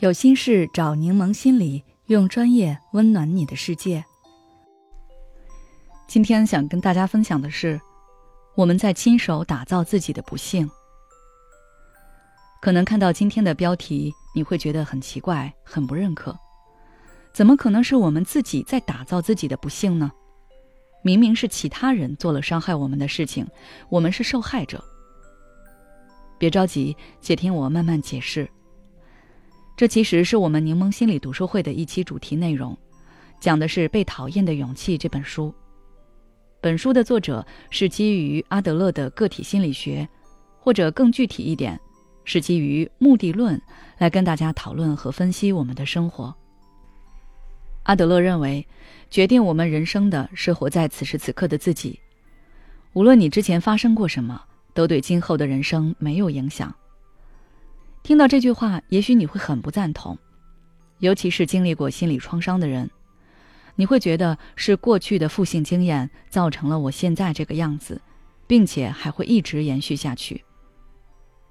有心事找柠檬心理，用专业温暖你的世界。今天想跟大家分享的是，我们在亲手打造自己的不幸。可能看到今天的标题，你会觉得很奇怪，很不认可。怎么可能是我们自己在打造自己的不幸呢？明明是其他人做了伤害我们的事情，我们是受害者。别着急，且听我慢慢解释。这其实是我们柠檬心理读书会的一期主题内容，讲的是《被讨厌的勇气》这本书。本书的作者是基于阿德勒的个体心理学，或者更具体一点，是基于目的论来跟大家讨论和分析我们的生活。阿德勒认为，决定我们人生的是活在此时此刻的自己，无论你之前发生过什么，都对今后的人生没有影响。听到这句话，也许你会很不赞同，尤其是经历过心理创伤的人，你会觉得是过去的负性经验造成了我现在这个样子，并且还会一直延续下去。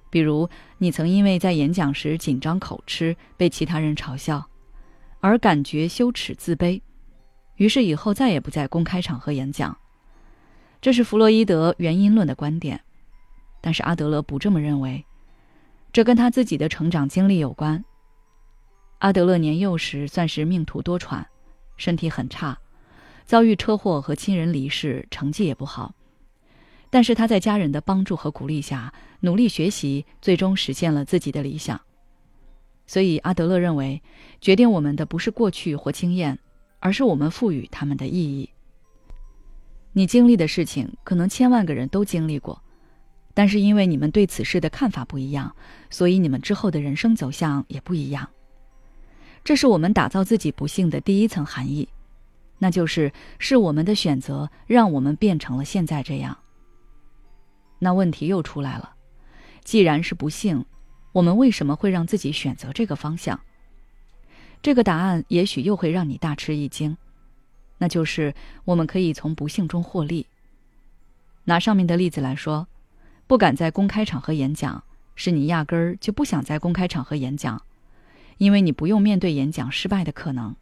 比如，你曾因为在演讲时紧张口吃被其他人嘲笑，而感觉羞耻自卑，于是以后再也不在公开场合演讲。这是弗洛伊德原因论的观点，但是阿德勒不这么认为。这跟他自己的成长经历有关。阿德勒年幼时算是命途多舛，身体很差，遭遇车祸和亲人离世，成绩也不好。但是他在家人的帮助和鼓励下，努力学习，最终实现了自己的理想。所以阿德勒认为，决定我们的不是过去或经验，而是我们赋予他们的意义。你经历的事情，可能千万个人都经历过。但是因为你们对此事的看法不一样，所以你们之后的人生走向也不一样。这是我们打造自己不幸的第一层含义，那就是是我们的选择让我们变成了现在这样。那问题又出来了，既然是不幸，我们为什么会让自己选择这个方向？这个答案也许又会让你大吃一惊，那就是我们可以从不幸中获利。拿上面的例子来说。不敢在公开场合演讲，是你压根儿就不想在公开场合演讲，因为你不用面对演讲失败的可能，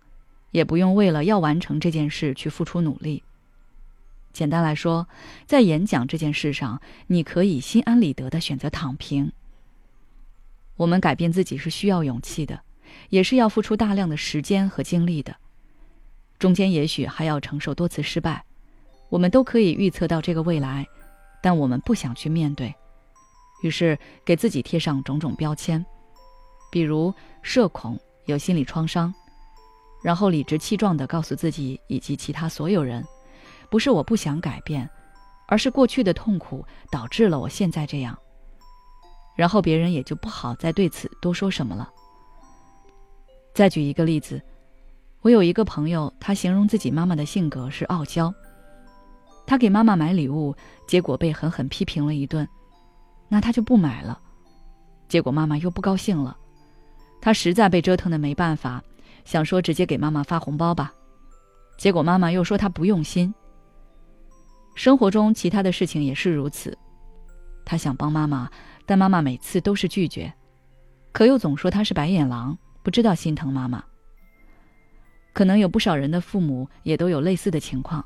也不用为了要完成这件事去付出努力。简单来说，在演讲这件事上，你可以心安理得的选择躺平。我们改变自己是需要勇气的，也是要付出大量的时间和精力的，中间也许还要承受多次失败。我们都可以预测到这个未来。但我们不想去面对，于是给自己贴上种种标签，比如社恐、有心理创伤，然后理直气壮地告诉自己以及其他所有人，不是我不想改变，而是过去的痛苦导致了我现在这样。然后别人也就不好再对此多说什么了。再举一个例子，我有一个朋友，他形容自己妈妈的性格是傲娇。他给妈妈买礼物，结果被狠狠批评了一顿，那他就不买了。结果妈妈又不高兴了，他实在被折腾的没办法，想说直接给妈妈发红包吧。结果妈妈又说他不用心。生活中其他的事情也是如此，他想帮妈妈，但妈妈每次都是拒绝，可又总说他是白眼狼，不知道心疼妈妈。可能有不少人的父母也都有类似的情况。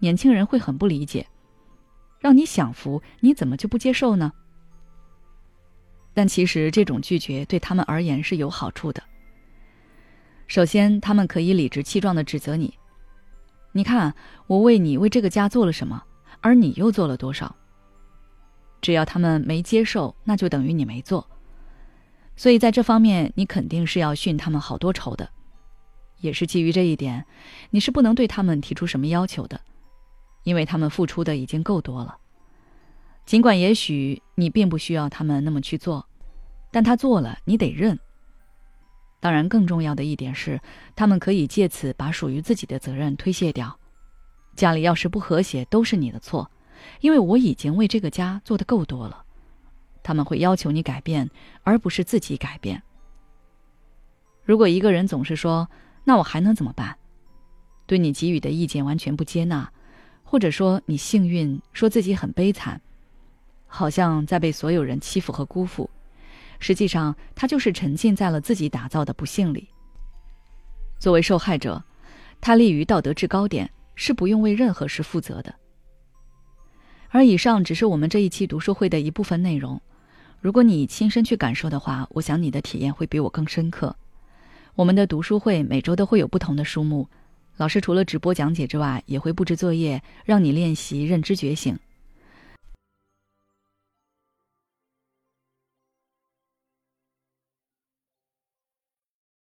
年轻人会很不理解，让你享福，你怎么就不接受呢？但其实这种拒绝对他们而言是有好处的。首先，他们可以理直气壮的指责你：“你看，我为你为这个家做了什么，而你又做了多少？”只要他们没接受，那就等于你没做。所以在这方面，你肯定是要训他们好多仇的。也是基于这一点，你是不能对他们提出什么要求的。因为他们付出的已经够多了，尽管也许你并不需要他们那么去做，但他做了，你得认。当然，更重要的一点是，他们可以借此把属于自己的责任推卸掉。家里要是不和谐，都是你的错，因为我已经为这个家做的够多了。他们会要求你改变，而不是自己改变。如果一个人总是说“那我还能怎么办”，对你给予的意见完全不接纳。或者说你幸运，说自己很悲惨，好像在被所有人欺负和辜负，实际上他就是沉浸在了自己打造的不幸里。作为受害者，他立于道德制高点，是不用为任何事负责的。而以上只是我们这一期读书会的一部分内容。如果你亲身去感受的话，我想你的体验会比我更深刻。我们的读书会每周都会有不同的书目，老师除了直播讲解之外，也会布置作业，让你练习认知觉醒。